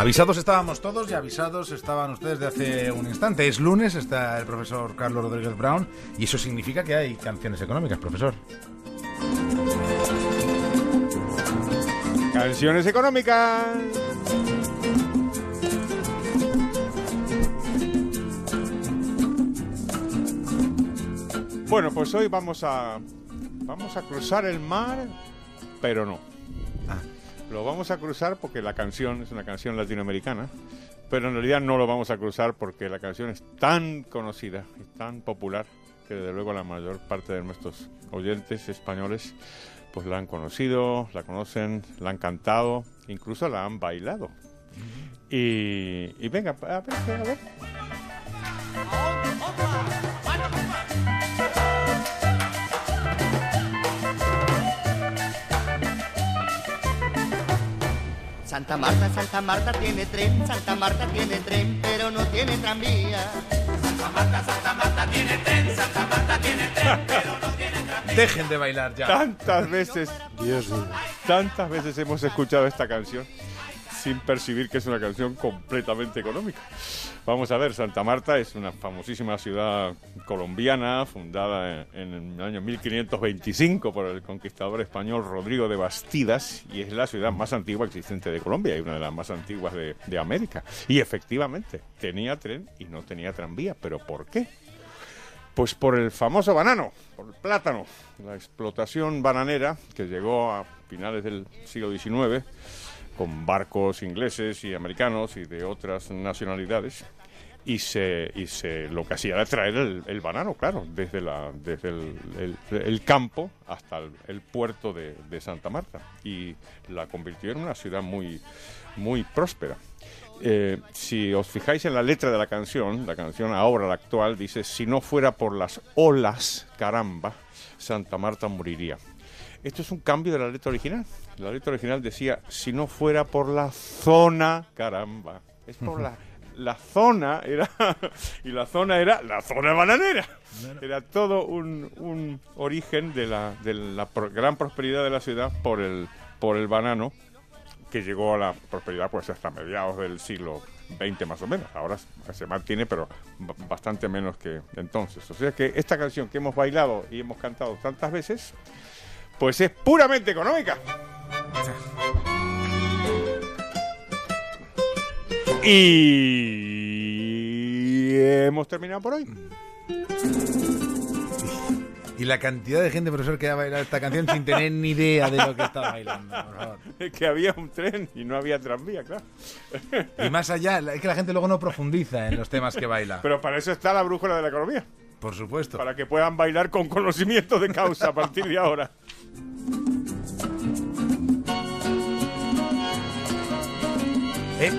Avisados estábamos todos y avisados estaban ustedes de hace un instante. Es lunes, está el profesor Carlos Rodríguez Brown y eso significa que hay canciones económicas, profesor. Canciones económicas. Bueno, pues hoy vamos a vamos a cruzar el mar, pero no. Lo vamos a cruzar porque la canción es una canción latinoamericana, pero en realidad no lo vamos a cruzar porque la canción es tan conocida y tan popular que desde luego la mayor parte de nuestros oyentes españoles pues la han conocido, la conocen, la han cantado, incluso la han bailado. Y, y venga, a ver, a ver. Santa Marta, Santa Marta tiene tren, Santa Marta tiene tren, pero no tiene tranvía. Dejen de bailar ya. Tantas veces, Dios mío, tantas veces hemos escuchado esta canción sin percibir que es una canción completamente económica. Vamos a ver, Santa Marta es una famosísima ciudad colombiana fundada en, en el año 1525 por el conquistador español Rodrigo de Bastidas y es la ciudad más antigua existente de Colombia y una de las más antiguas de, de América. Y efectivamente, tenía tren y no tenía tranvía. ¿Pero por qué? Pues por el famoso banano, por el plátano, la explotación bananera que llegó a finales del siglo XIX con barcos ingleses y americanos y de otras nacionalidades y se, y se lo que hacía era traer el, banano, claro, desde, la, desde el, el- campo hasta el, el puerto de, de Santa Marta y la convirtió en una ciudad muy, muy próspera. Eh, si os fijáis en la letra de la canción, la canción ahora, la actual, dice, si no fuera por las olas, caramba, Santa Marta moriría. Esto es un cambio de la letra original. La letra original decía, si no fuera por la zona, caramba. Es por la, la zona, era, y la zona era la zona bananera. Era todo un, un origen de la, de la pro- gran prosperidad de la ciudad por el, por el banano que llegó a la prosperidad pues hasta mediados del siglo XX más o menos. Ahora se mantiene, pero ba- bastante menos que entonces. O sea que esta canción que hemos bailado y hemos cantado tantas veces, pues es puramente económica. Y hemos terminado por hoy. Y la cantidad de gente, profesor, que ha bailado esta canción sin tener ni idea de lo que está bailando, por favor. Es que había un tren y no había tranvía, claro. Y más allá, es que la gente luego no profundiza en los temas que baila. Pero para eso está la brújula de la economía. Por supuesto. Para que puedan bailar con conocimiento de causa a partir de ahora. ¿Eh?